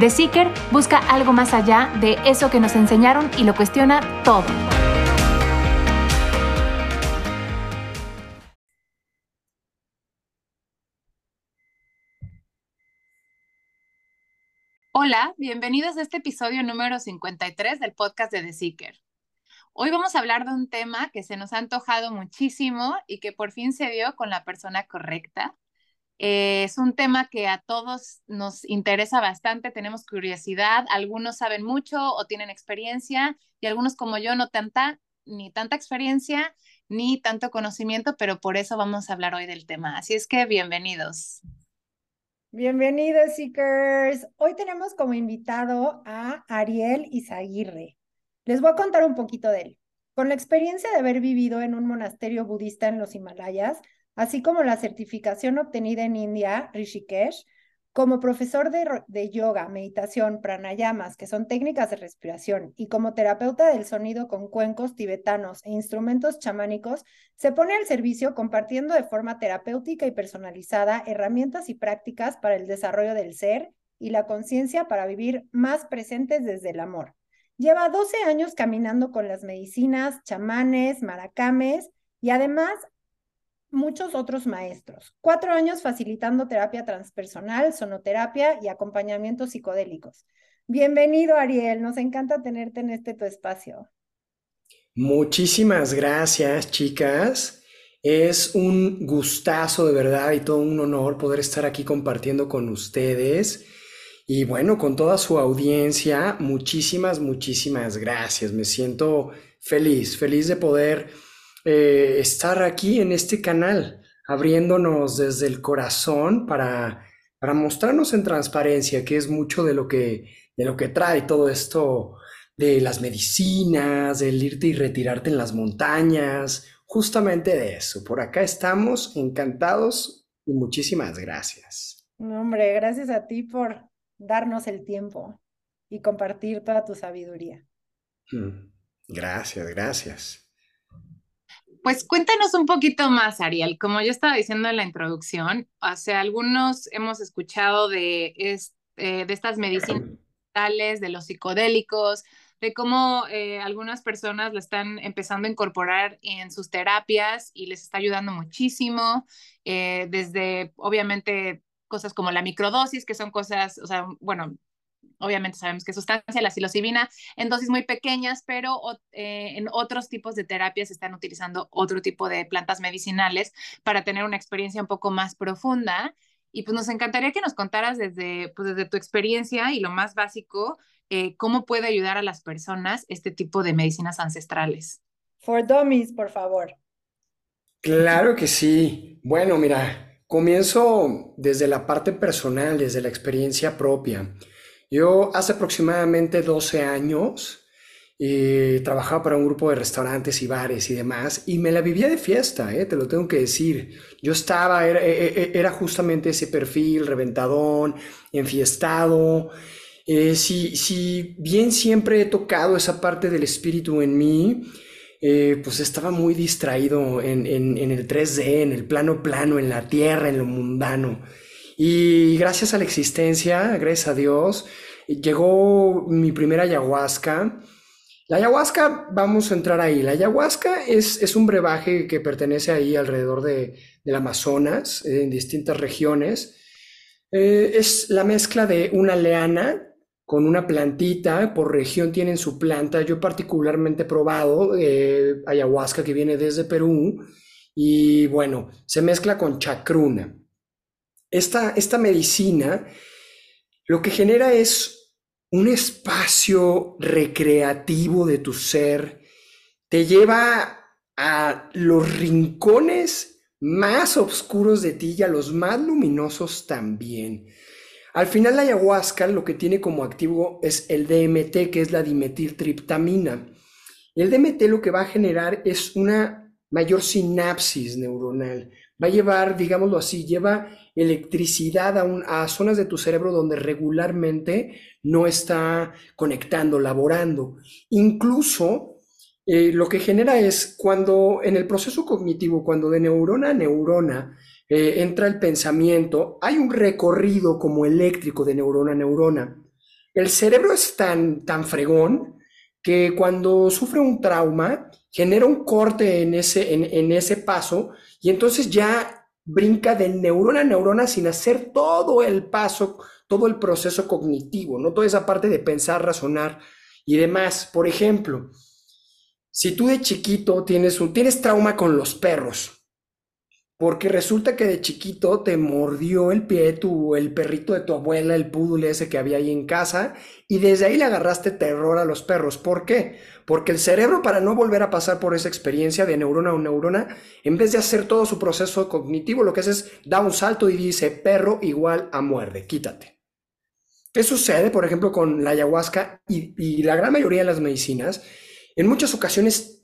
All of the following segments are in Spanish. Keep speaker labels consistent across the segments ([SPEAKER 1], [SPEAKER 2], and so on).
[SPEAKER 1] The Seeker busca algo más allá de eso que nos enseñaron y lo cuestiona todo. Hola, bienvenidos a este episodio número 53 del podcast de The Seeker. Hoy vamos a hablar de un tema que se nos ha antojado muchísimo y que por fin se dio con la persona correcta. Eh, es un tema que a todos nos interesa bastante, tenemos curiosidad, algunos saben mucho o tienen experiencia y algunos como yo no tanta, ni tanta experiencia ni tanto conocimiento, pero por eso vamos a hablar hoy del tema. Así es que bienvenidos.
[SPEAKER 2] Bienvenidos, Seekers. Hoy tenemos como invitado a Ariel Izaguirre. Les voy a contar un poquito de él. Con la experiencia de haber vivido en un monasterio budista en los Himalayas, así como la certificación obtenida en India, Rishikesh, como profesor de, yoga, meditación, pranayamas, que son técnicas de respiración, y como terapeuta del sonido con cuencos tibetanos e instrumentos chamánicos, se pone al servicio compartiendo de forma terapéutica y personalizada herramientas y prácticas para el desarrollo del ser y la conciencia para vivir más presentes desde el amor. Lleva 12 años caminando con las medicinas, chamanes, maracames y además muchos otros maestros. Cuatro años facilitando terapia transpersonal, sonoterapia y acompañamientos psicodélicos. Bienvenido, Ariel. Nos encanta tenerte en este tu espacio.
[SPEAKER 3] Muchísimas gracias, chicas. Es un gustazo de verdad y todo un honor poder estar aquí compartiendo con ustedes. Y bueno, con toda su audiencia, muchísimas, muchísimas gracias. Me siento feliz, feliz de poder eh, estar aquí en este canal, abriéndonos desde el corazón para, para mostrarnos en transparencia, que es mucho de lo que, de lo que trae todo esto de las medicinas, del irte y retirarte en las montañas, justamente de eso. Por acá estamos encantados y muchísimas gracias.
[SPEAKER 2] hombre, gracias a ti por darnos el tiempo y compartir toda tu sabiduría.
[SPEAKER 3] Mm, gracias, gracias.
[SPEAKER 1] Pues cuéntanos un poquito más, Ariel. Como yo estaba diciendo en la introducción, o sea, algunos hemos escuchado de, eh, de estas medicinas de los psicodélicos, de cómo eh, algunas personas lo están empezando a incorporar en sus terapias y les está ayudando muchísimo, eh, desde obviamente cosas como la microdosis, que son cosas, o sea, bueno, obviamente sabemos que sustancia, la psilocibina, en dosis muy pequeñas, pero eh, en otros tipos de terapias se están utilizando otro tipo de plantas medicinales para tener una experiencia un poco más profunda. Y pues nos encantaría que nos contaras desde, pues desde tu experiencia y lo más básico, eh, cómo puede ayudar a las personas este tipo de medicinas ancestrales.
[SPEAKER 2] For dummies, por favor.
[SPEAKER 3] Claro que sí. Bueno, mira, comienzo desde la parte personal, desde la experiencia propia. Yo hace aproximadamente 12 años eh, trabajaba para un grupo de restaurantes y bares y demás, y me la vivía de fiesta, eh, te lo tengo que decir. Yo estaba, era, eh, era justamente ese perfil reventadón, enfiestado. si, si bien siempre he tocado esa parte del espíritu en mí, pues estaba muy distraído en, en, en, el 3D, en el plano plano, en la tierra, en lo mundano. Y gracias a la existencia, gracias a Dios, llegó mi primera ayahuasca. La ayahuasca, vamos a entrar ahí. La ayahuasca es, es un brebaje que pertenece ahí alrededor de, del Amazonas, en distintas regiones. Eh, es la mezcla de una leana con una plantita, por región tienen su planta. Yo particularmente he probado eh, ayahuasca que viene desde Perú y bueno, se mezcla con chacruna. Esta, esta medicina lo que genera es un espacio recreativo de tu ser, te lleva a los rincones más oscuros de ti y a los más luminosos también. Al final la ayahuasca lo que tiene como activo es el DMT, que es la dimetiltriptamina. El DMT lo que va a generar es una mayor sinapsis neuronal. Va a llevar, digámoslo así, lleva electricidad a, a zonas de tu cerebro donde regularmente no está conectando, laborando. Incluso eh, lo que genera es cuando en el proceso cognitivo, cuando de neurona a neurona eh, entra el pensamiento, hay un recorrido como eléctrico de neurona a neurona. El cerebro es tan, tan fregón que cuando sufre un trauma genera un corte en ese, en, ese paso y entonces ya brinca de neurona a neurona sin hacer todo el paso, todo el proceso cognitivo, no toda esa parte de pensar, razonar y demás. Por ejemplo, si tú de chiquito tienes un tienes trauma con los perros, porque resulta que de chiquito te mordió el pie tu el perrito de tu abuela, el poodle ese que había ahí en casa, y desde ahí le agarraste terror a los perros. ¿Por qué? Porque el cerebro para no volver a pasar por esa experiencia de neurona a neurona, en vez de hacer todo su proceso cognitivo, lo que hace es da un salto y dice perro igual a muerde, quítate. ¿Qué sucede, por ejemplo, con la ayahuasca y la gran mayoría de las medicinas? en muchas ocasiones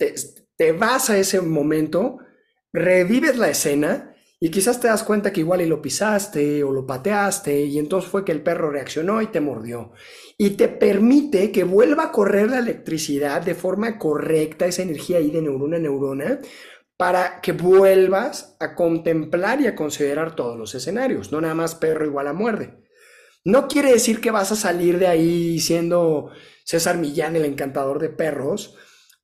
[SPEAKER 3] te, vas a ese momento, revives la escena y quizás te das cuenta que igual y lo pisaste o lo pateaste y entonces fue que el perro reaccionó y te mordió. Y te permite que vuelva a correr la electricidad de forma correcta, esa energía ahí de neurona a neurona, para que vuelvas a contemplar y a considerar todos los escenarios, no nada más perro igual a muerde. No quiere decir que vas a salir de ahí siendo César Millán, el encantador de perros,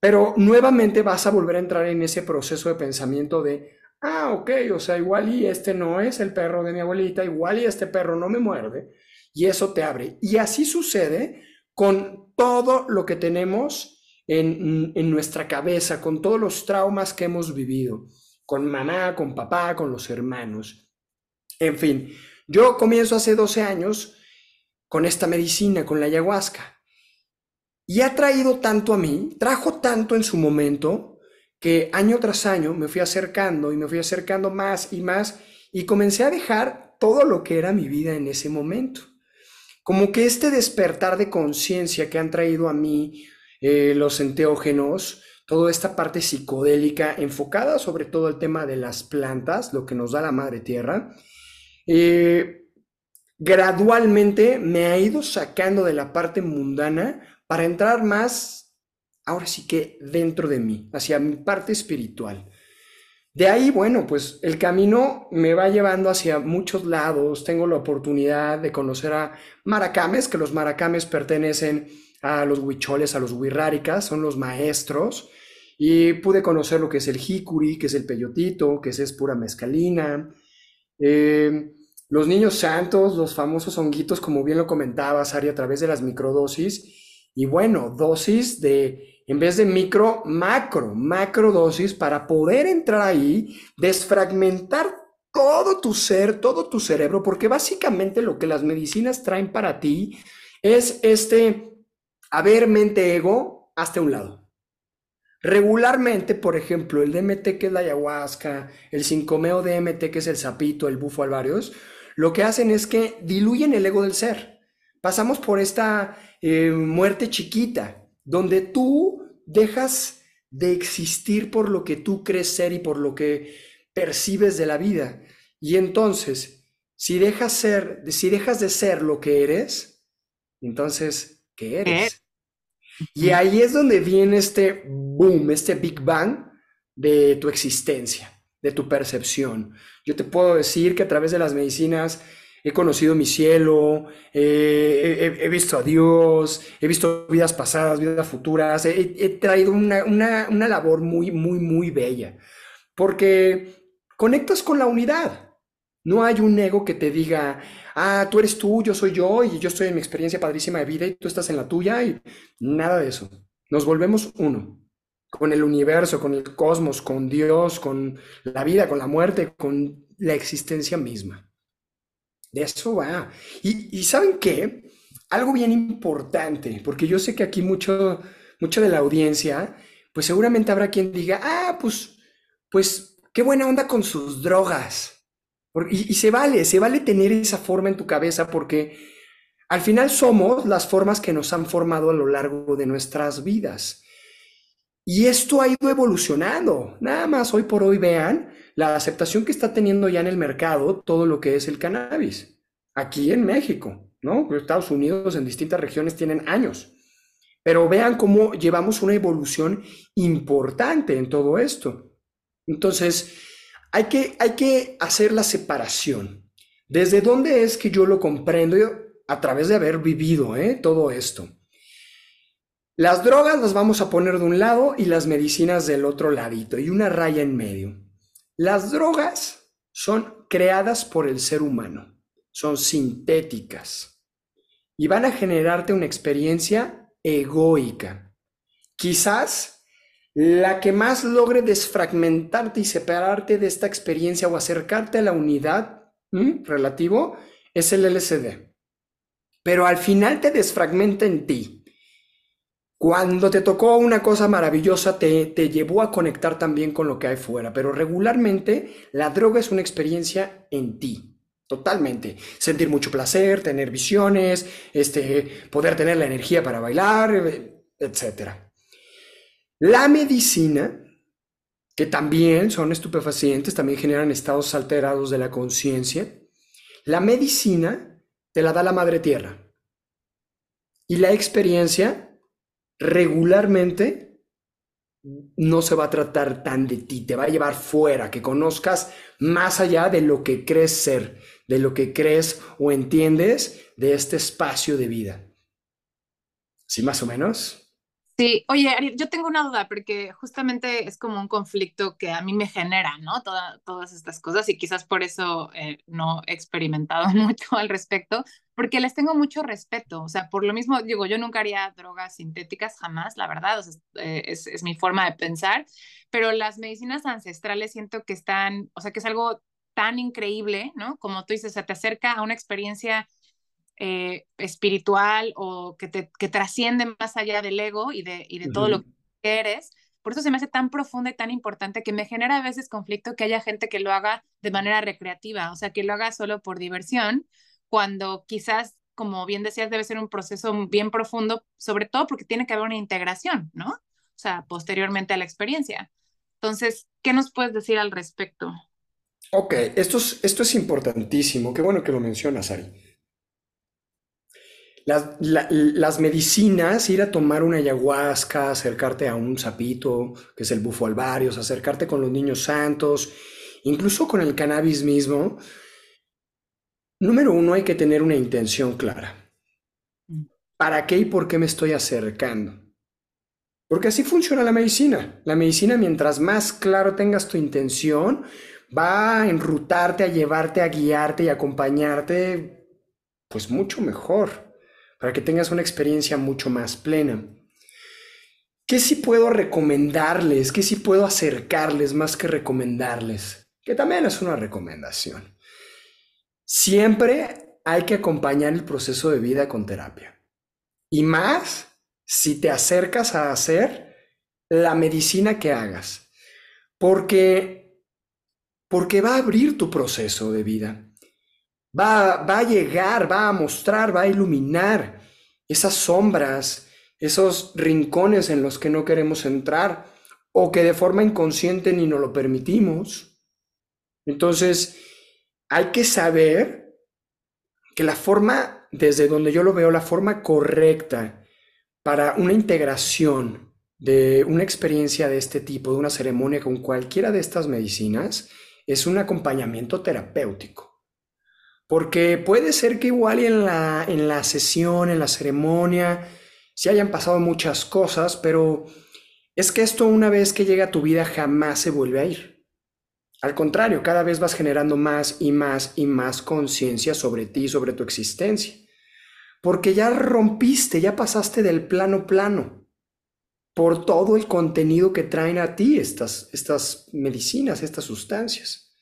[SPEAKER 3] pero nuevamente vas a volver a entrar en ese proceso de pensamiento de, ah, ok, o sea, igual y este no es el perro de mi abuelita, igual y este perro no me muerde, y eso te abre. Y así sucede con todo lo que tenemos en, en nuestra cabeza, con todos los traumas que hemos vivido, con mamá, con papá, con los hermanos. En fin, yo comienzo hace 12 años con esta medicina, con la ayahuasca. Y ha traído tanto a mí, trajo tanto en su momento, que año tras año me fui acercando y me fui acercando más y más y comencé a dejar todo lo que era mi vida en ese momento. Como que este despertar de conciencia que han traído a mí eh, los enteógenos, toda esta parte psicodélica enfocada sobre todo el tema de las plantas, lo que nos da la madre tierra, eh, gradualmente me ha ido sacando de la parte mundana para entrar más, ahora sí que dentro de mí, hacia mi parte espiritual. De ahí, bueno, pues el camino me va llevando hacia muchos lados. Tengo la oportunidad de conocer a maracames, que los maracames pertenecen a los huicholes, a los huirráricas, son los maestros. Y pude conocer lo que es el jicuri, que es el peyotito, que es, pura mezcalina. Eh, los niños santos, los famosos honguitos, como bien lo comentaba Sari, a través de las microdosis y bueno, dosis de, en vez de micro, macro, macro dosis para poder entrar ahí, desfragmentar todo tu ser, todo tu cerebro, porque básicamente lo que las medicinas traen para ti es este, a ver, mente, ego, hasta un lado. Regularmente, por ejemplo, el DMT, que es la ayahuasca, el 5-meo DMT, que es el sapito, el bufo alvarios, lo que hacen es que diluyen el ego del ser. Pasamos por esta eh, muerte chiquita, donde tú dejas de existir por lo que tú crees ser y por lo que percibes de la vida. Y entonces, si dejas, ser, si dejas de ser lo que eres, entonces, ¿qué eres? Y ahí es donde viene este boom, este Big Bang de tu existencia, de tu percepción. Yo te puedo decir que a través de las medicinas he conocido mi cielo, he, visto a Dios, he visto vidas pasadas, vidas futuras, he, traído una, una, labor muy, muy, muy bella, porque conectas con la unidad. No hay un ego que te diga, ah, tú eres tú, yo soy yo, y yo estoy en mi experiencia padrísima de vida y tú estás en la tuya, y nada de eso. Nos volvemos uno, con el universo, con el cosmos, con Dios, con la vida, con la muerte, con la existencia misma. De eso va. Y, ¿saben qué? Algo bien importante, porque yo sé que aquí mucho, mucho de la audiencia, pues seguramente habrá quien diga, ah, pues, pues, qué buena onda con sus drogas. Y se vale, se vale tener esa forma en tu cabeza porque al final somos las formas que nos han formado a lo largo de nuestras vidas. Y esto ha ido evolucionando. Nada más hoy por hoy vean la aceptación que está teniendo ya en el mercado todo lo que es el cannabis. Aquí en México, ¿no? Estados Unidos en distintas regiones tienen años. Pero vean cómo llevamos una evolución importante en todo esto. Entonces, hay que, hay que hacer la separación. ¿Desde dónde es que yo lo comprendo? A través de haber vivido ¿eh? todo esto. Las drogas las vamos a poner de un lado y las medicinas del otro ladito y una raya en medio. Las drogas son creadas por el ser humano, son sintéticas y van a generarte una experiencia egoica. Quizás la que más logre desfragmentarte y separarte de esta experiencia o acercarte a la unidad relativo es el LSD. Pero al final te desfragmenta en ti cuando te tocó una cosa maravillosa, te, te, llevó a conectar también con lo que hay fuera, pero regularmente la droga es una experiencia en ti, totalmente. Sentir mucho placer, tener visiones, este, poder tener la energía para bailar, etc. La medicina, que también son estupefacientes, también generan estados alterados de la conciencia, la medicina te la da la madre tierra. Y la experiencia regularmente no se va a tratar tan de ti, te va a llevar fuera, que conozcas más allá de lo que crees ser, de lo que crees o entiendes de este espacio de vida. ¿Sí, más o menos?
[SPEAKER 1] Sí, oye, yo tengo una duda porque justamente es como un conflicto que a mí me genera, ¿no? todas estas cosas y quizás por eso eh, no he experimentado mucho al respecto, porque les tengo mucho respeto, o sea, por lo mismo, digo, yo nunca haría drogas sintéticas jamás, la verdad, o sea, eh, es, es mi forma de pensar, pero las medicinas ancestrales siento que están, o sea, que es algo tan increíble, ¿no? Como tú dices, o sea, te acerca a una experiencia eh, espiritual o que, te, que trasciende más allá del ego y de, y de todo lo que eres. Por eso se me hace tan profunda y tan importante que me genera a veces conflicto que haya gente que lo haga de manera recreativa, o sea, que lo haga solo por diversión, cuando quizás, como bien decías, debe ser un proceso bien profundo, sobre todo porque tiene que haber una integración, ¿no? O sea, posteriormente a la experiencia. Entonces, ¿qué nos puedes decir al respecto?
[SPEAKER 3] Ok, esto es, esto es importantísimo. Qué bueno que lo mencionas, Ari. Las, medicinas, ir a tomar una ayahuasca, acercarte a un sapito, que es el bufo alvarios, acercarte con los niños santos, incluso con el cannabis mismo. Número uno, hay que tener una intención clara. ¿Para qué y por qué me estoy acercando? Porque así funciona la medicina. La medicina, mientras más claro tengas tu intención, va a enrutarte, a llevarte, a guiarte y acompañarte, pues mucho mejor para que tengas una experiencia mucho más plena. ¿Qué sí puedo recomendarles? ¿Qué sí puedo acercarles más que recomendarles? Que también es una recomendación. Siempre hay que acompañar el proceso de vida con terapia. Y más si te acercas a hacer la medicina que hagas. Porque, porque va a abrir tu proceso de vida va, va a llegar, va a mostrar, va a iluminar esas sombras, esos rincones en los que no queremos entrar o que de forma inconsciente ni nos lo permitimos. Entonces, hay que saber que la forma, desde donde yo lo veo, la forma correcta para una integración de una experiencia de este tipo, de una ceremonia con cualquiera de estas medicinas, es un acompañamiento terapéutico. Porque puede ser que igual en la, en la sesión, en la ceremonia, se hayan pasado muchas cosas, pero es que esto una vez que llega a tu vida jamás se vuelve a ir. Al contrario, cada vez vas generando más y más y más conciencia sobre ti, sobre tu existencia. Porque ya rompiste, ya pasaste del plano plano. por todo el contenido que traen a ti estas, estas medicinas, estas sustancias.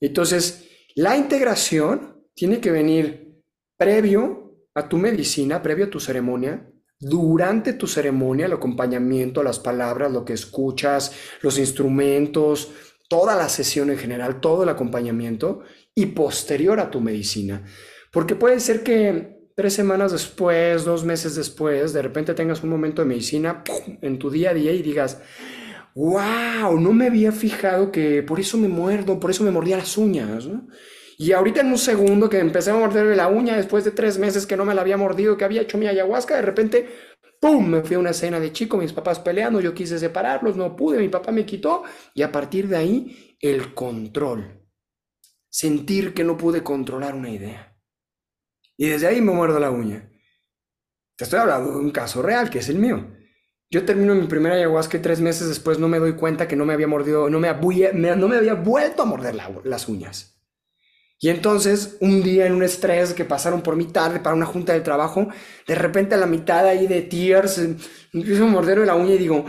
[SPEAKER 3] Entonces, la integración tiene que venir previo a tu medicina, previo a tu ceremonia, durante tu ceremonia, el acompañamiento, las palabras, lo que escuchas, los instrumentos, toda la sesión en general, todo el acompañamiento y posterior a tu medicina. Porque puede ser que tres semanas después, dos meses después, de repente tengas un momento de medicina en tu día a día y digas, wow, no me había fijado que por eso me muerdo, por eso me mordía las uñas. Y ahorita en un segundo que empecé a morderme la uña después de tres meses que no me la había mordido, que había hecho mi ayahuasca, de repente, ¡pum! Me fui a una escena de chico, mis papás peleando, yo quise separarlos, no pude, mi papá me quitó y a partir de ahí el control. Sentir que no pude controlar una idea. Y desde ahí me muerdo la uña. Te estoy hablando de un caso real, que es el mío. Yo termino mi primera ayahuasca y tres meses después no me doy cuenta que no me había mordido, no me, no me había vuelto a morder las uñas. Y entonces, un día en un estrés que pasaron por mi tarde para una junta de trabajo, de repente a la mitad ahí de tears, eh, empiezo a morderme la uña y digo,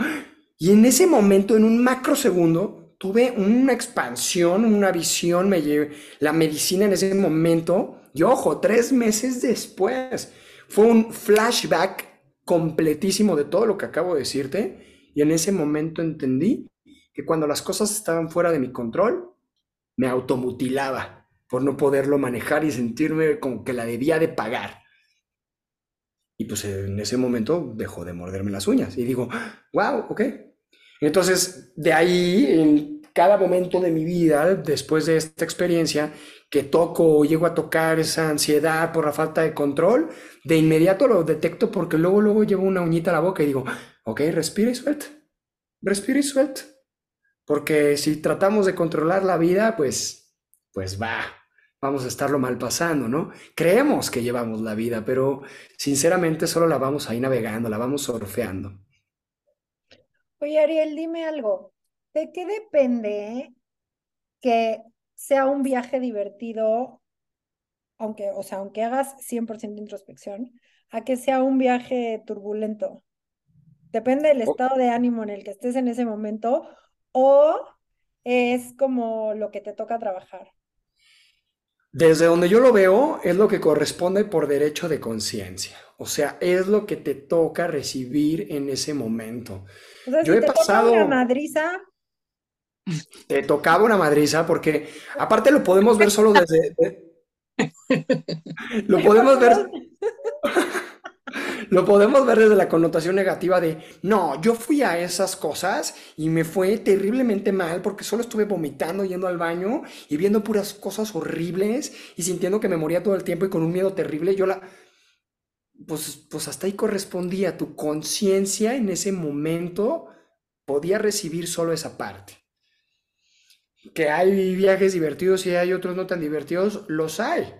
[SPEAKER 3] y en ese momento, en un macro segundo, tuve una expansión, una visión, me llevé la medicina en ese momento, y ojo, tres meses después, fue un flashback completísimo de todo lo que acabo de decirte, y en ese momento entendí que cuando las cosas estaban fuera de mi control, me automutilaba por no poderlo manejar y sentirme como que la debía de pagar. Y pues en ese momento dejó de morderme las uñas y digo, wow, ok. Entonces, de ahí, en cada momento de mi vida, después de esta experiencia, que toco o llego a tocar esa ansiedad por la falta de control, de inmediato lo detecto porque luego, luego llevo una uñita a la boca y digo, ok, respira y suelta, respira y suelta. Porque si tratamos de controlar la vida, pues, pues va, vamos a estarlo mal pasando, ¿no? Creemos que llevamos la vida, pero sinceramente solo la vamos ahí navegando, la vamos surfeando.
[SPEAKER 2] Oye, Ariel, dime algo. ¿De qué depende que sea un viaje divertido, aunque, o sea, aunque hagas 100% introspección, a que sea un viaje turbulento? ¿Depende del estado de ánimo en el que estés en ese momento o es como lo que te toca trabajar?
[SPEAKER 3] Desde donde yo lo veo, es lo que corresponde por derecho de conciencia. O sea, es lo que te toca recibir en ese momento.
[SPEAKER 2] yo he pasado. una madriza.
[SPEAKER 3] Te tocaba una madriza porque, aparte, lo podemos ver solo desde. lo podemos ver. Lo podemos ver desde la connotación negativa de, no, yo fui a esas cosas y me fue terriblemente mal porque solo estuve vomitando yendo al baño y viendo puras cosas horribles y sintiendo que me moría todo el tiempo y con un miedo terrible. Yo la... Pues, pues hasta ahí correspondía. Tu conciencia en ese momento podía recibir solo esa parte. Que hay viajes divertidos y hay otros no tan divertidos, los hay.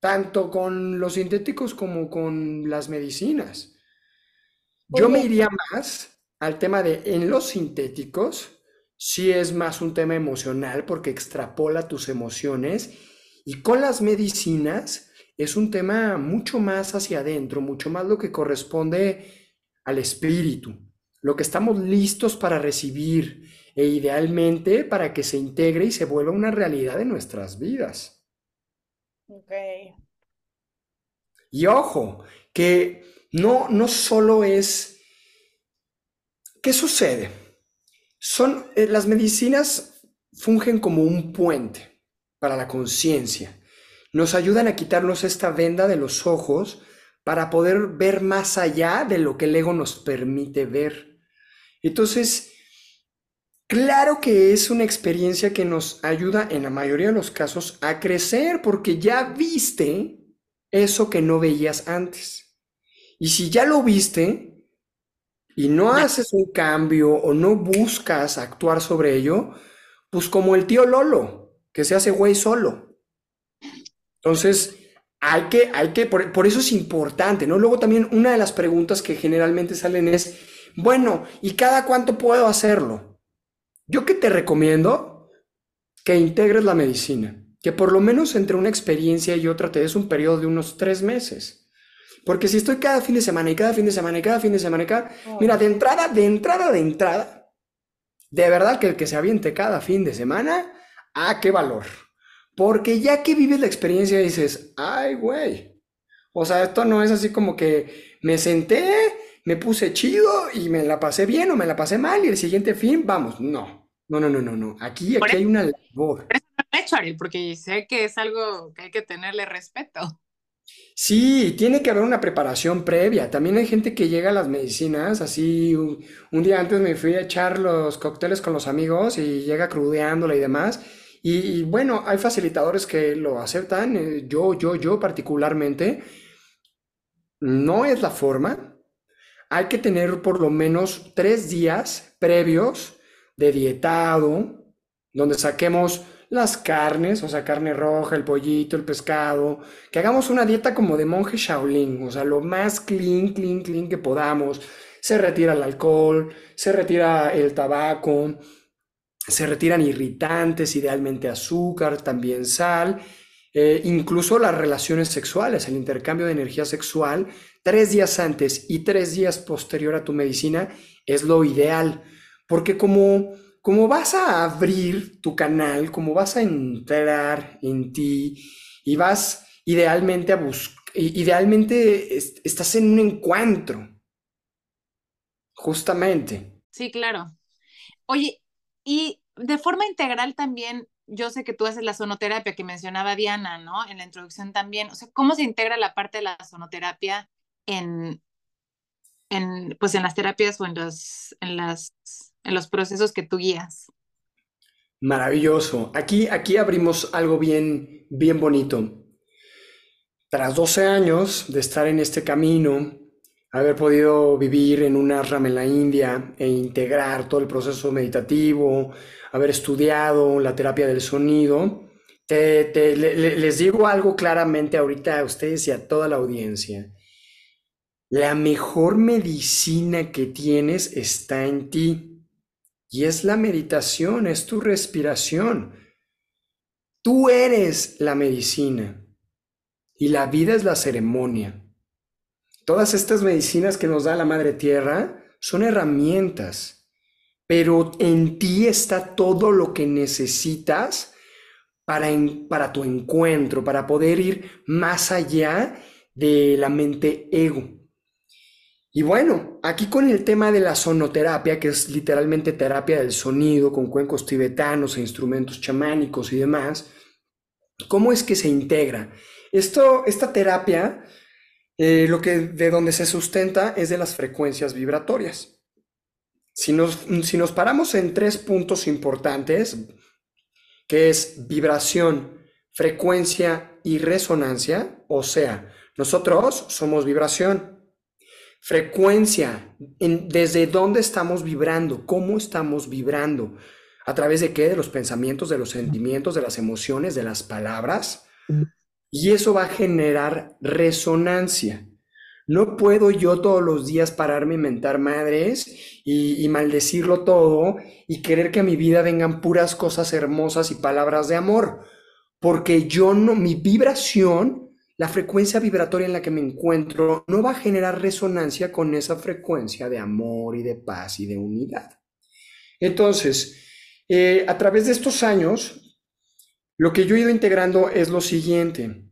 [SPEAKER 3] Tanto con los sintéticos como con las medicinas. Yo me iría más al tema de en los sintéticos, si es más un tema emocional porque extrapola tus emociones y con las medicinas es un tema mucho más hacia adentro, mucho más lo que corresponde al espíritu, lo que estamos listos para recibir e idealmente para que se integre y se vuelva una realidad en nuestras vidas.
[SPEAKER 2] Ok.
[SPEAKER 3] Y ojo, que no, no solo es... ¿Qué sucede? Son, eh, las medicinas fungen como un puente para la conciencia. Nos ayudan a quitarnos esta venda de los ojos para poder ver más allá de lo que el ego nos permite ver. Entonces, Claro que es una experiencia que nos ayuda en la mayoría de los casos a crecer porque ya viste eso que no veías antes. Y si ya lo viste y no haces un cambio o no buscas actuar sobre ello, pues como el tío Lolo, que se hace güey solo. Entonces, hay que, hay que, por, por eso es importante, ¿no? Luego también una de las preguntas que generalmente salen es, bueno, ¿y cada cuánto puedo hacerlo? Yo que te recomiendo que integres la medicina, que por lo menos entre una experiencia y otra te des un periodo de unos tres meses, Porque si estoy cada fin de semana y cada fin de semana y cada fin de semana y cada... Mira, de entrada, de entrada, de entrada, de verdad que el que se aviente cada fin de semana, ¡ah, qué valor! Porque ya que vives la experiencia dices, ¡ay, güey! O sea, esto no es así como que me senté, me puse chido y me la pasé bien o me la pasé mal y el siguiente fin, vamos, no. No, no, no, no, no. Aquí, aquí hay una labor.
[SPEAKER 1] porque sé que es algo que hay que tenerle respeto.
[SPEAKER 3] Sí, tiene que haber una preparación previa. También hay gente que llega a las medicinas, así un, un día antes me fui a echar los cócteles con los amigos y llega crudeándola y demás. Y, y bueno, hay facilitadores que lo aceptan, eh, yo, yo, yo particularmente. No es la forma. Hay que tener por lo menos tres días previos de dietado, donde saquemos las carnes, o sea, carne roja, el pollito, el pescado, que hagamos una dieta como de monje Shaolin, o sea, lo más clean, clean, clean que podamos. Se retira el alcohol, se retira el tabaco, se retiran irritantes, idealmente azúcar, también sal, eh, incluso las relaciones sexuales, el intercambio de energía sexual, tres días antes y tres días posterior a tu medicina es lo ideal, porque como como vas a abrir tu canal, como vas a entrar en ti y vas idealmente a buscar, idealmente estás en un encuentro, justamente.
[SPEAKER 1] Sí, claro. Oye, y de forma integral también, yo sé que tú haces la sonoterapia que mencionaba Diana, ¿no? En la introducción también. O sea, ¿cómo se integra la parte de la sonoterapia en, en pues en las terapias o en, los, en las en los procesos que tú guías.
[SPEAKER 3] Maravilloso. Aquí, aquí abrimos algo bien, bien bonito. Tras 12 años de estar en este camino, haber podido vivir en un ashram en la India e integrar todo el proceso meditativo, haber estudiado la terapia del sonido, te, les digo algo claramente ahorita a ustedes y a toda la audiencia. La mejor medicina que tienes está en ti. Y es la meditación, es tu respiración. Tú eres la medicina y la vida es la ceremonia. Todas estas medicinas que nos da la Madre Tierra son herramientas, pero en ti está todo lo que necesitas para, para tu encuentro, para poder ir más allá de la mente ego. Y bueno, aquí con el tema de la sonoterapia, que es literalmente terapia del sonido con cuencos tibetanos e instrumentos chamánicos y demás, ¿cómo es que se integra? Esto, esta terapia, eh, lo que, de donde se sustenta es de las frecuencias vibratorias. Si nos, si nos paramos en tres puntos importantes, que es vibración, frecuencia y resonancia, o sea, nosotros somos vibración, Frecuencia, desde dónde estamos vibrando, cómo estamos vibrando, a través de qué, de los pensamientos, de los sentimientos, de las emociones, de las palabras. Y eso va a generar resonancia. No puedo yo todos los días pararme a inventar madres y, y, maldecirlo todo y querer que a mi vida vengan puras cosas hermosas y palabras de amor, porque yo no, mi vibración la frecuencia vibratoria en la que me encuentro no va a generar resonancia con esa frecuencia de amor y de paz y de unidad. Entonces, eh, a través de estos años, lo que yo he ido integrando es lo siguiente.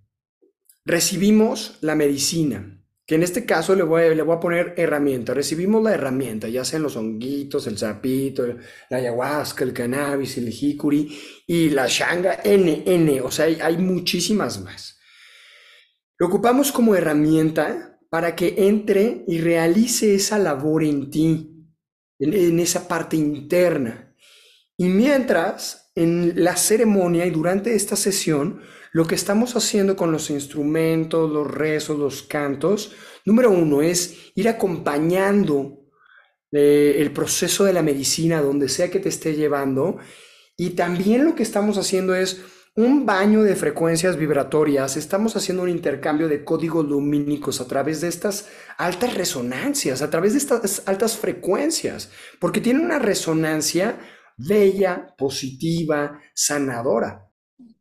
[SPEAKER 3] Recibimos la medicina, que en este caso le voy, le voy a poner herramienta. Recibimos la herramienta, ya sean los honguitos, el sapito, la ayahuasca, el cannabis, el jicuri y la shanga, N, N, o sea, hay, hay muchísimas más. Lo ocupamos como herramienta para que entre y realice esa labor en ti, en, esa parte interna. Y mientras, en la ceremonia y durante esta sesión, lo que estamos haciendo con los instrumentos, los rezos, los cantos, número uno es ir acompañando eh, el proceso de la medicina donde sea que te esté llevando. Y también lo que estamos haciendo es un baño de frecuencias vibratorias, estamos haciendo un intercambio de códigos lumínicos a través de estas altas resonancias, a través de estas altas frecuencias, porque tiene una resonancia bella, positiva, sanadora.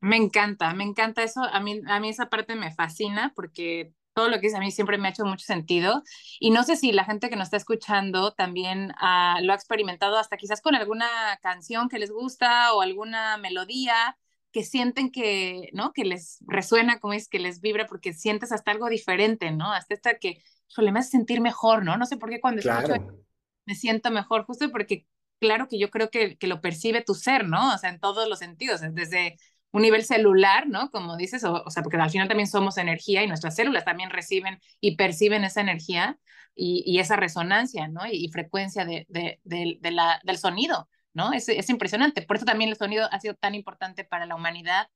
[SPEAKER 1] Me encanta, me encanta eso. A mí, a mí esa parte me fascina porque todo lo que dice a mí siempre me ha hecho mucho sentido. Y no sé si la gente que nos está escuchando también ah, lo ha experimentado hasta quizás con alguna canción que les gusta o alguna melodía que sienten que, ¿no? Que les resuena, como es, que les vibra porque sientes hasta algo diferente, ¿no? Hasta esta que, híjole, me hace sentir mejor, ¿no? No sé por qué cuando escucho me siento mejor, justo porque claro que yo creo que, que lo percibe tu ser, ¿no? O sea, en todos los sentidos, desde un nivel celular, ¿no? Como dices, o, sea, porque al final también somos energía y nuestras células también reciben y perciben esa energía y, esa resonancia, ¿no? Y, frecuencia de, del sonido, ¿no? Es, es impresionante. Por eso también el sonido ha sido tan importante para la humanidad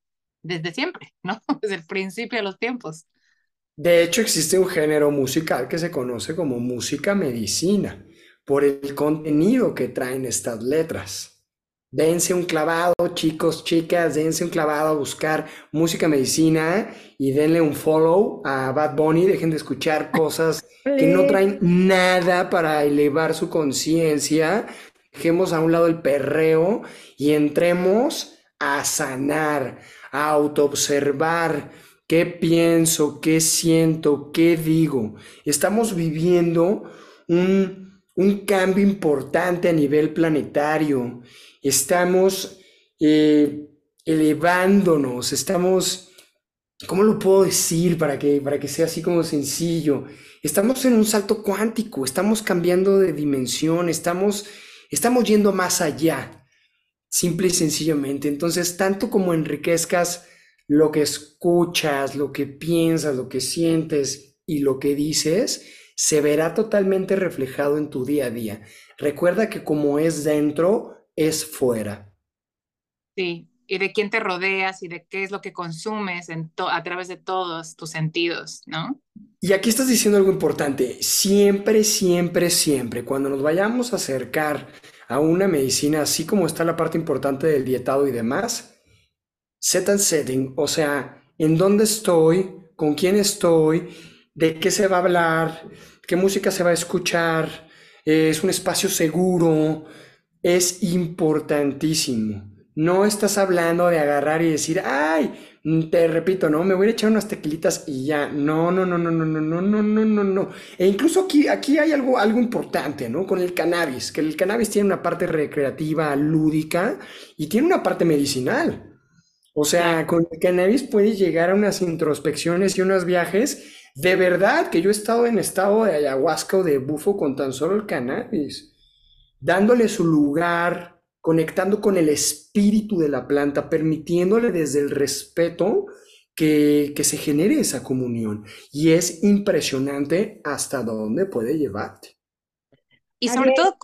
[SPEAKER 1] desde siempre, ¿no? Desde el principio de los tiempos.
[SPEAKER 3] De hecho, existe un género musical que se conoce como música medicina por el contenido que traen estas letras. Dense un clavado, chicos, chicas, dense un clavado a buscar música medicina y denle un follow a Bad Bunny. Dejen de escuchar cosas que no traen nada para elevar su conciencia. Dejemos a un lado el perreo y entremos a sanar, a autoobservar qué pienso, qué siento, qué digo. Estamos viviendo un, un cambio importante a nivel planetario estamos eh, elevándonos, estamos, ¿cómo lo puedo decir para que, para que sea así como sencillo? Estamos en un salto cuántico, estamos cambiando de dimensión, estamos, estamos yendo más allá, simple y sencillamente. Entonces, tanto como enriquezcas lo que escuchas, lo que piensas, lo que sientes y lo que dices, se verá totalmente reflejado en tu día a día. Recuerda que como es dentro, es fuera.
[SPEAKER 1] Sí, y de quién te rodeas y de qué es lo que consumes en a través de todos tus sentidos, ¿no?
[SPEAKER 3] Y aquí estás diciendo algo importante. Siempre, siempre, siempre, cuando nos vayamos a acercar a una medicina, así como está la parte importante del dietado y demás, set and setting, o sea, en dónde estoy, con quién estoy, de qué se va a hablar, qué música se va a escuchar, es un espacio seguro, es importantísimo. No estás hablando de agarrar y decir, ay, te repito, no, me voy a echar unas tequilitas y ya. No, no, no, no, no, no, no, no, no, no, no. E incluso aquí, aquí hay algo, algo importante, ¿no? Con el cannabis, que el cannabis tiene una parte recreativa, lúdica y tiene una parte medicinal. O sea, con el cannabis puedes llegar a unas introspecciones y unos viajes. De verdad que yo he estado en estado de ayahuasca o de bufo con tan solo el cannabis dándole su lugar, conectando con el espíritu de la planta, permitiéndole desde el respeto que, se genere esa comunión. Y es impresionante hasta dónde puede llevarte.
[SPEAKER 1] Y sobre todo...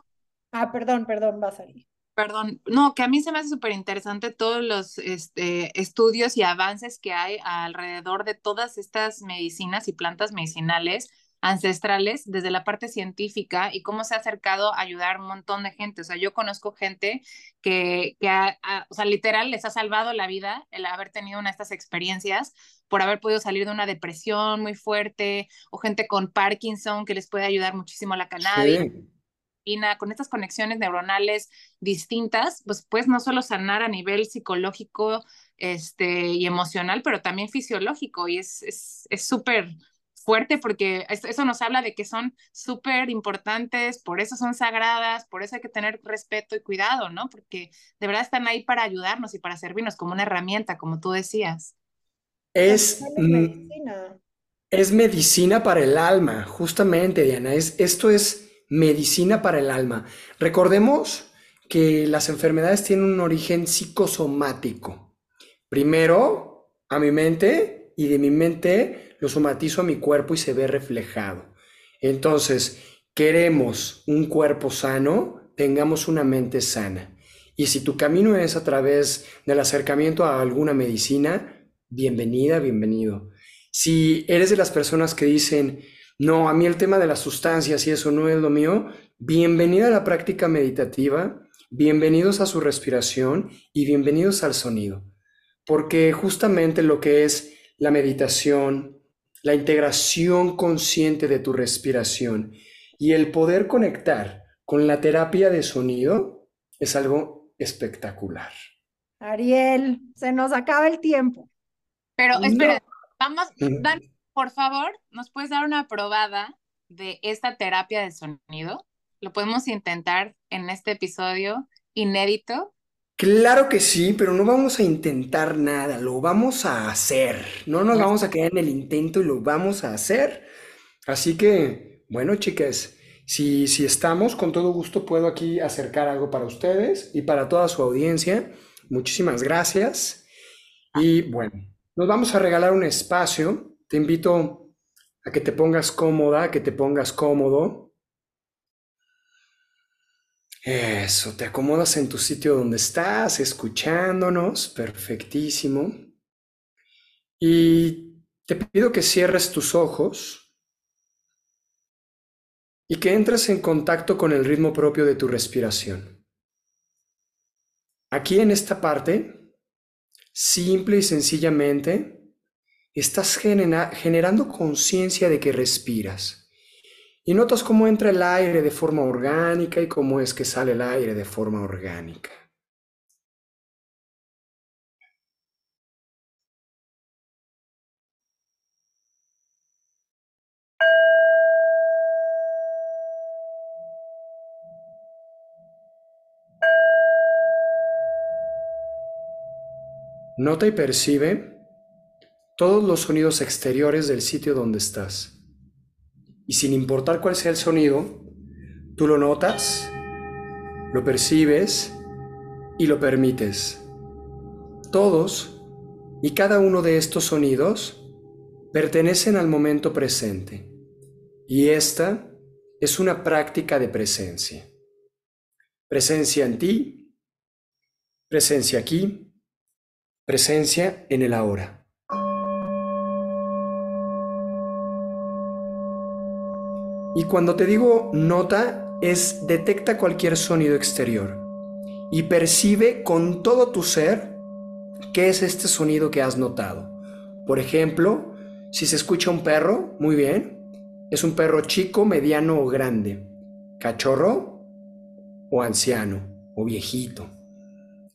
[SPEAKER 2] Ah, perdón, perdón, vas a ir.
[SPEAKER 1] Perdón, no, que a mí se me hace súper interesante todos los este, estudios y avances que hay alrededor de todas estas medicinas y plantas medicinales ancestrales desde la parte científica y cómo se ha acercado a ayudar a un montón de gente. O sea, yo conozco gente que, que o sea, literal les ha salvado la vida el haber tenido una de estas experiencias por haber podido salir de una depresión muy fuerte o gente con Parkinson que les puede ayudar muchísimo a la cannabis. Y nada, con estas conexiones neuronales distintas, pues puedes no solo sanar a nivel psicológico este, y emocional, pero también fisiológico. Y es súper, es, fuerte porque eso nos habla de que son súper importantes, por eso son sagradas, por eso hay que tener respeto y cuidado, ¿no? Porque de verdad están ahí para ayudarnos y para servirnos como una herramienta, como tú decías.
[SPEAKER 3] Es, medicina. es medicina para el alma, justamente, Diana. Es, esto es medicina para el alma. Recordemos que las enfermedades tienen un origen psicosomático. Primero, a mi mente y de mi mente lo somatizo a mi cuerpo y se ve reflejado. Entonces, queremos un cuerpo sano, tengamos una mente sana. Y si tu camino es a través del acercamiento a alguna medicina, bienvenida, bienvenido. Si eres de las personas que dicen, no, a mí el tema de las sustancias y eso no es lo mío, bienvenida a la práctica meditativa, bienvenidos a su respiración y bienvenidos al sonido. Porque justamente lo que es la meditación, la integración consciente de tu respiración y el poder conectar con la terapia de sonido es algo espectacular.
[SPEAKER 2] Ariel, se nos acaba el tiempo.
[SPEAKER 1] Pero espera, vamos, por favor, ¿nos puedes dar una probada de esta terapia de sonido? Lo podemos intentar en este episodio inédito.
[SPEAKER 3] Claro que sí, pero no vamos a intentar nada, lo vamos a hacer. No nos vamos a quedar en el intento y lo vamos a hacer. Así que, bueno, chicas, si, si estamos, con todo gusto puedo aquí acercar algo para ustedes y para toda su audiencia. Muchísimas gracias. Y bueno, nos vamos a regalar un espacio. Te invito a que te pongas cómoda, a que te pongas cómodo. Eso, te acomodas en tu sitio donde estás, escuchándonos, perfectísimo. Y te pido que cierres tus ojos y que entres en contacto con el ritmo propio de tu respiración. Aquí en esta parte, simple y sencillamente, estás generando conciencia de que respiras y notas cómo entra el aire de forma orgánica y cómo es que sale el aire de forma orgánica. Nota y percibe todos los sonidos exteriores del sitio donde estás. Y sin importar cuál sea el sonido, tú lo notas, lo percibes y lo permites. Todos y cada uno de estos sonidos pertenecen al momento presente. Y esta es una práctica de presencia. Presencia en ti, presencia aquí, presencia en el ahora. Y cuando te digo nota, es detecta cualquier sonido exterior y percibe con todo tu ser qué es este sonido que has notado. Por ejemplo, si se escucha un perro, muy bien, es un perro chico, mediano o grande, cachorro o anciano o viejito.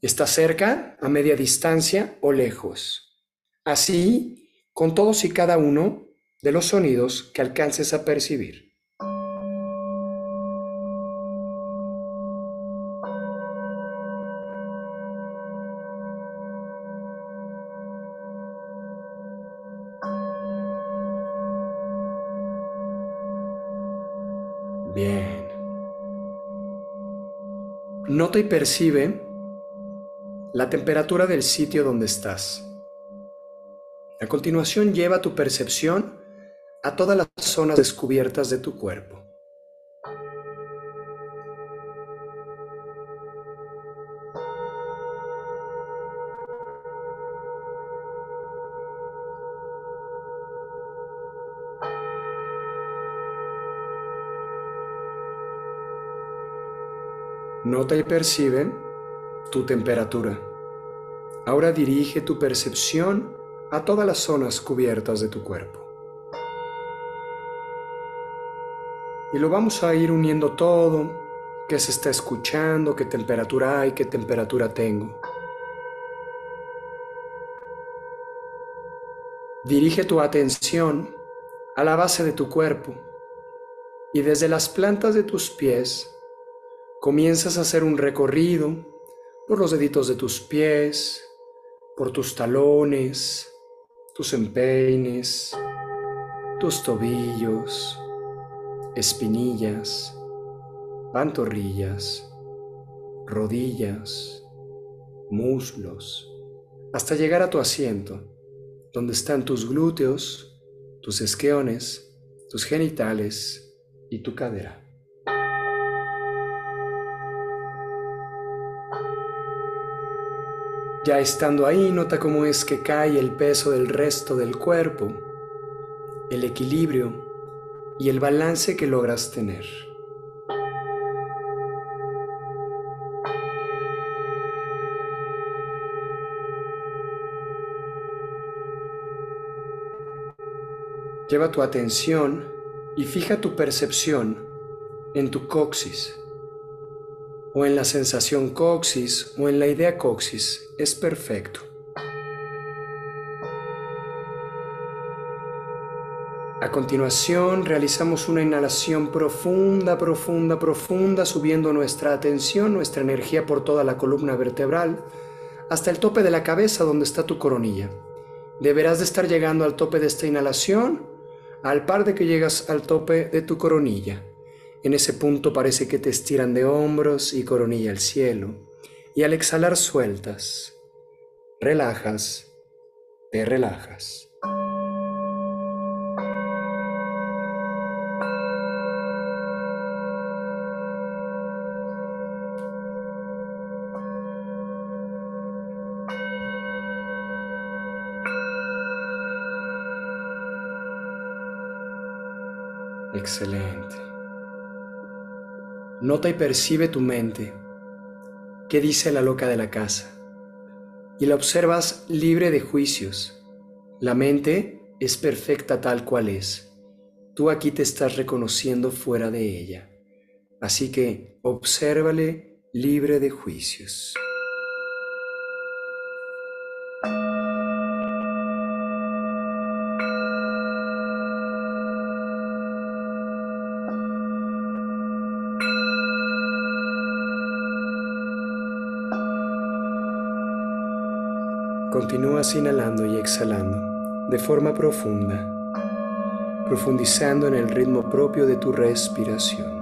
[SPEAKER 3] Está cerca, a media distancia o lejos. Así, con todos y cada uno de los sonidos que alcances a percibir. Nota y percibe la temperatura del sitio donde estás. A continuación lleva tu percepción a todas las zonas descubiertas de tu cuerpo. Nota y percibe tu temperatura. Ahora dirige tu percepción a todas las zonas cubiertas de tu cuerpo. Y lo vamos a ir uniendo todo, qué se está escuchando, qué temperatura hay, qué temperatura tengo. Dirige tu atención a la base de tu cuerpo y desde las plantas de tus pies comienzas a hacer un recorrido por los deditos de tus pies, por tus talones, tus empeines, tus tobillos, espinillas, pantorrillas, rodillas, muslos, hasta llegar a tu asiento, donde están tus glúteos, tus esqueones, tus genitales y tu cadera. Ya estando ahí, nota cómo es que cae el peso del resto del cuerpo, el equilibrio y el balance que logras tener. Lleva tu atención y fija tu percepción en tu coxis o en la sensación coxis o en la idea coxis es perfecto. A continuación realizamos una inhalación profunda, profunda, profunda, subiendo nuestra atención, nuestra energía por toda la columna vertebral, hasta el tope de la cabeza donde está tu coronilla. Deberás de estar llegando al tope de esta inhalación, al par de que llegas al tope de tu coronilla. En ese punto parece que te estiran de hombros y coronilla al cielo. Y al exhalar sueltas, relajas, te relajas. Excelente. Nota y percibe tu mente. ¿Qué dice la loca de la casa? Y la observas libre de juicios. La mente es perfecta tal cual es. Tú aquí te estás reconociendo fuera de ella. Así que obsérvale libre de juicios. Continúas inhalando y exhalando de forma profunda, profundizando en el ritmo propio de tu respiración.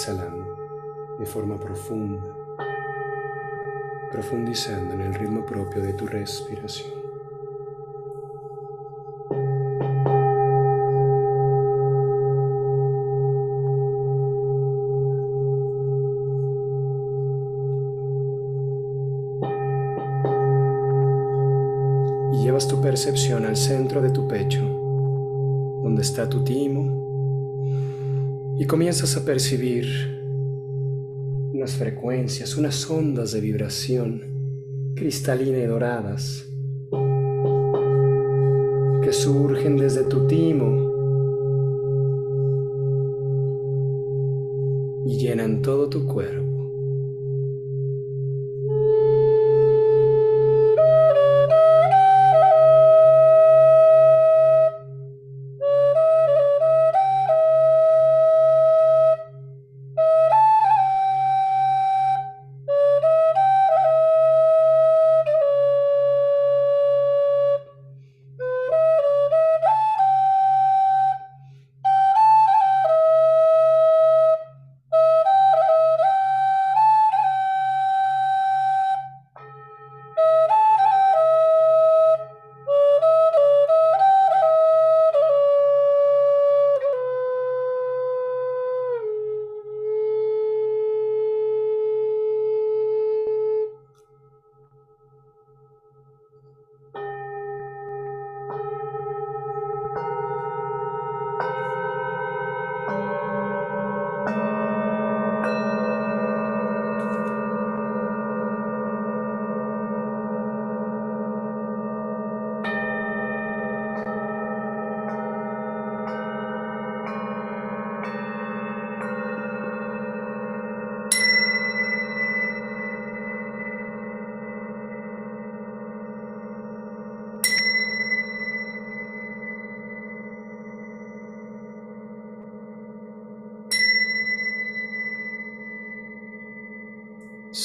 [SPEAKER 3] Exhalando de forma profunda, profundizando en el ritmo propio de tu respiración. Y llevas tu percepción al centro de tu pecho, donde está tu timo y comienzas a percibir unas frecuencias, unas ondas de vibración cristalina y doradas que surgen desde tu timo y llenan todo tu cuerpo.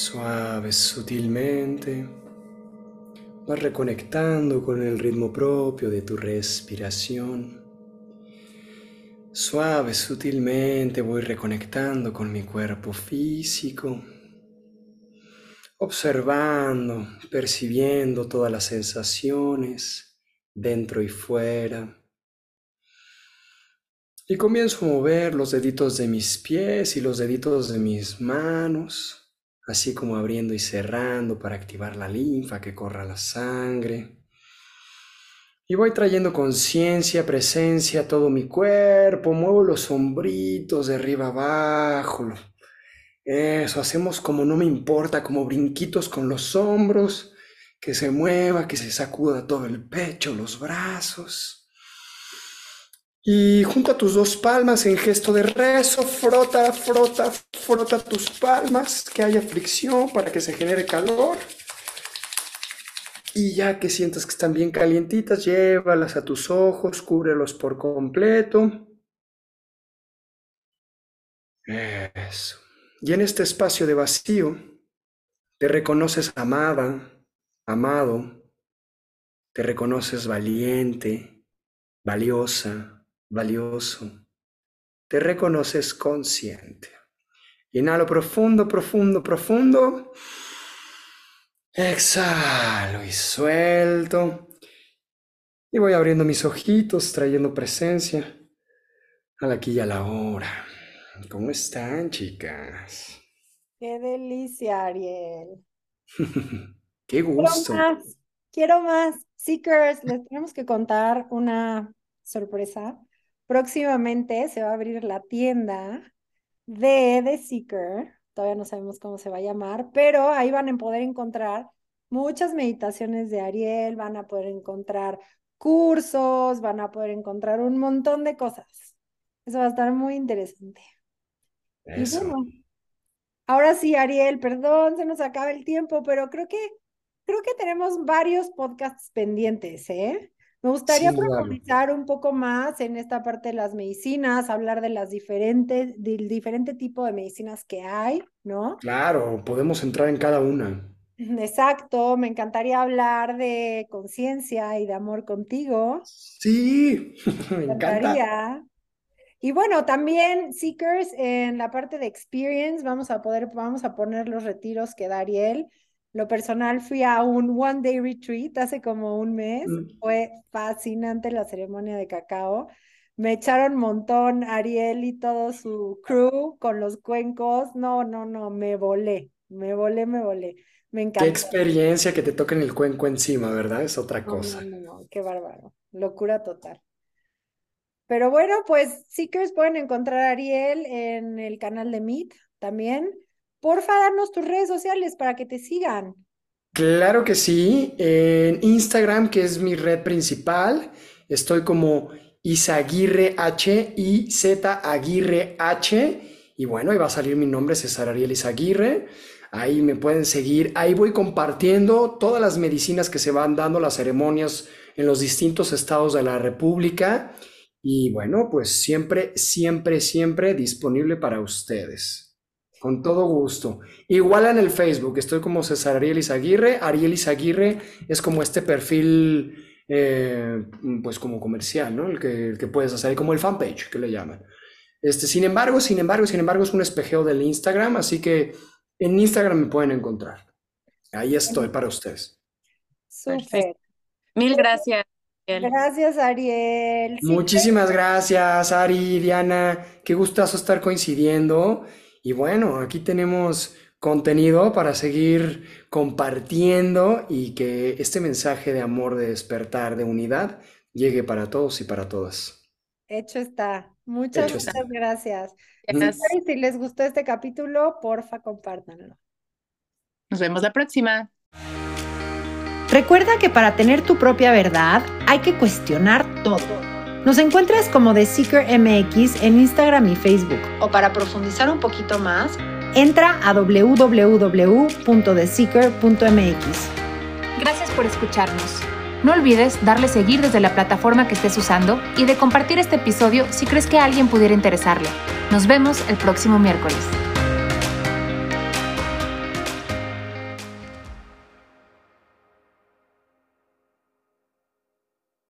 [SPEAKER 3] Suave, sutilmente, vas reconectando con el ritmo propio de tu respiración. Suave, sutilmente voy reconectando con mi cuerpo físico, observando, percibiendo todas las sensaciones dentro y fuera. Y comienzo a mover los deditos de mis pies y los deditos de mis manos así como abriendo y cerrando para activar la linfa, que corra la sangre. Y voy trayendo conciencia, presencia todo mi cuerpo, muevo los hombritos de arriba abajo. Eso, hacemos como no me importa, como brinquitos con los hombros, que se mueva, que se sacuda todo el pecho, los brazos. Y junto a tus dos palmas en gesto de rezo, frota, frota, frota tus palmas, que haya fricción para que se genere calor. Y ya que sientas que están bien calientitas, llévalas a tus ojos, cúbrelos por completo. Eso. Y en este espacio de vacío, te reconoces amada, amado, te reconoces valiente, valiosa, valioso. Te reconoces consciente. Inhalo profundo, profundo, profundo. Exhalo y suelto. Y voy abriendo mis ojitos, trayendo presencia a la aquí y a la hora. ¿Cómo están, chicas?
[SPEAKER 2] Qué delicia, Ariel.
[SPEAKER 3] Qué gusto.
[SPEAKER 2] Quiero más, quiero más. Seekers, les tenemos que contar una sorpresa próximamente se va a abrir la tienda de The Seeker, todavía no sabemos cómo se va a llamar, pero ahí van a poder encontrar muchas meditaciones de Ariel, van a poder encontrar cursos, van a poder encontrar un montón de cosas. Eso va a estar muy interesante.
[SPEAKER 3] Eso.
[SPEAKER 2] Y bueno, ahora sí, Ariel, perdón, se nos acaba el tiempo, pero creo que creo que tenemos varios podcasts pendientes, ¿eh? Me gustaría
[SPEAKER 3] Sí,
[SPEAKER 2] profundizar un poco más en esta parte de las medicinas, hablar de las diferentes, del diferente tipo de medicinas que hay, ¿no?
[SPEAKER 3] Claro, podemos entrar en cada una.
[SPEAKER 2] Exacto, me encantaría hablar de conciencia y de amor contigo.
[SPEAKER 3] Sí, me
[SPEAKER 2] Me
[SPEAKER 3] encanta.
[SPEAKER 2] encantaría. Y bueno, también Seekers en la parte de experience, vamos a poder, vamos a poner los retiros que da Ariel. Lo personal, fui a un one day retreat hace como un mes.
[SPEAKER 3] Mm.
[SPEAKER 2] Fue fascinante la ceremonia de cacao. Me echaron montón Ariel y todo su crew con los cuencos. No, no, no, me volé, me volé, me volé. Me
[SPEAKER 3] Qué
[SPEAKER 2] encantó.
[SPEAKER 3] experiencia que te toquen el cuenco encima, ¿verdad? Es otra
[SPEAKER 2] no,
[SPEAKER 3] cosa.
[SPEAKER 2] no, no, qué bárbaro. Locura total. Pero bueno, pues Seekers pueden encontrar a Ariel en el canal de Meet también. Porfa, darnos tus redes sociales para que te sigan.
[SPEAKER 3] Claro que sí. En Instagram, que es mi red principal, estoy como Isaguirre H, I Z Aguirre H. Y bueno, ahí va a salir mi nombre, César Ariel Izaguirre. Ahí me pueden seguir. Ahí voy compartiendo todas las medicinas que se van dando, las ceremonias en los distintos estados de la República. Y bueno, pues siempre, siempre, siempre disponible para ustedes. Con todo gusto. Igual en el Facebook, estoy como César Ariel Izaguirre. Ariel Izaguirre es como este perfil, eh, pues como comercial, ¿no? El que, el que puedes hacer, como el fanpage que le llaman. Este, sin embargo, sin embargo, sin embargo, es un espejeo del Instagram, así que en Instagram me pueden encontrar. Ahí estoy para ustedes.
[SPEAKER 2] Súper.
[SPEAKER 1] Perfecto. Mil gracias. Ariel.
[SPEAKER 2] Gracias, Ariel.
[SPEAKER 3] Muchísimas gracias, Ari, Diana. Qué gustazo estar coincidiendo. Y bueno, aquí tenemos contenido para seguir compartiendo y que este mensaje de amor, de despertar, de unidad, llegue para todos y para todas.
[SPEAKER 2] Hecho está. Muchas,
[SPEAKER 3] Hecho está.
[SPEAKER 2] muchas gracias.
[SPEAKER 1] Gracias.
[SPEAKER 2] Y si les gustó este capítulo, porfa, compártanlo.
[SPEAKER 1] Nos vemos la próxima.
[SPEAKER 2] Recuerda que para tener tu propia verdad hay que cuestionar todo. Nos encuentras como The Seeker MX en Instagram y Facebook. O para profundizar un poquito más, entra a www.theseeker.mx.
[SPEAKER 4] Gracias por escucharnos. No olvides darle seguir desde la plataforma que estés usando y de compartir este episodio si crees que a alguien pudiera interesarle. Nos vemos el próximo miércoles.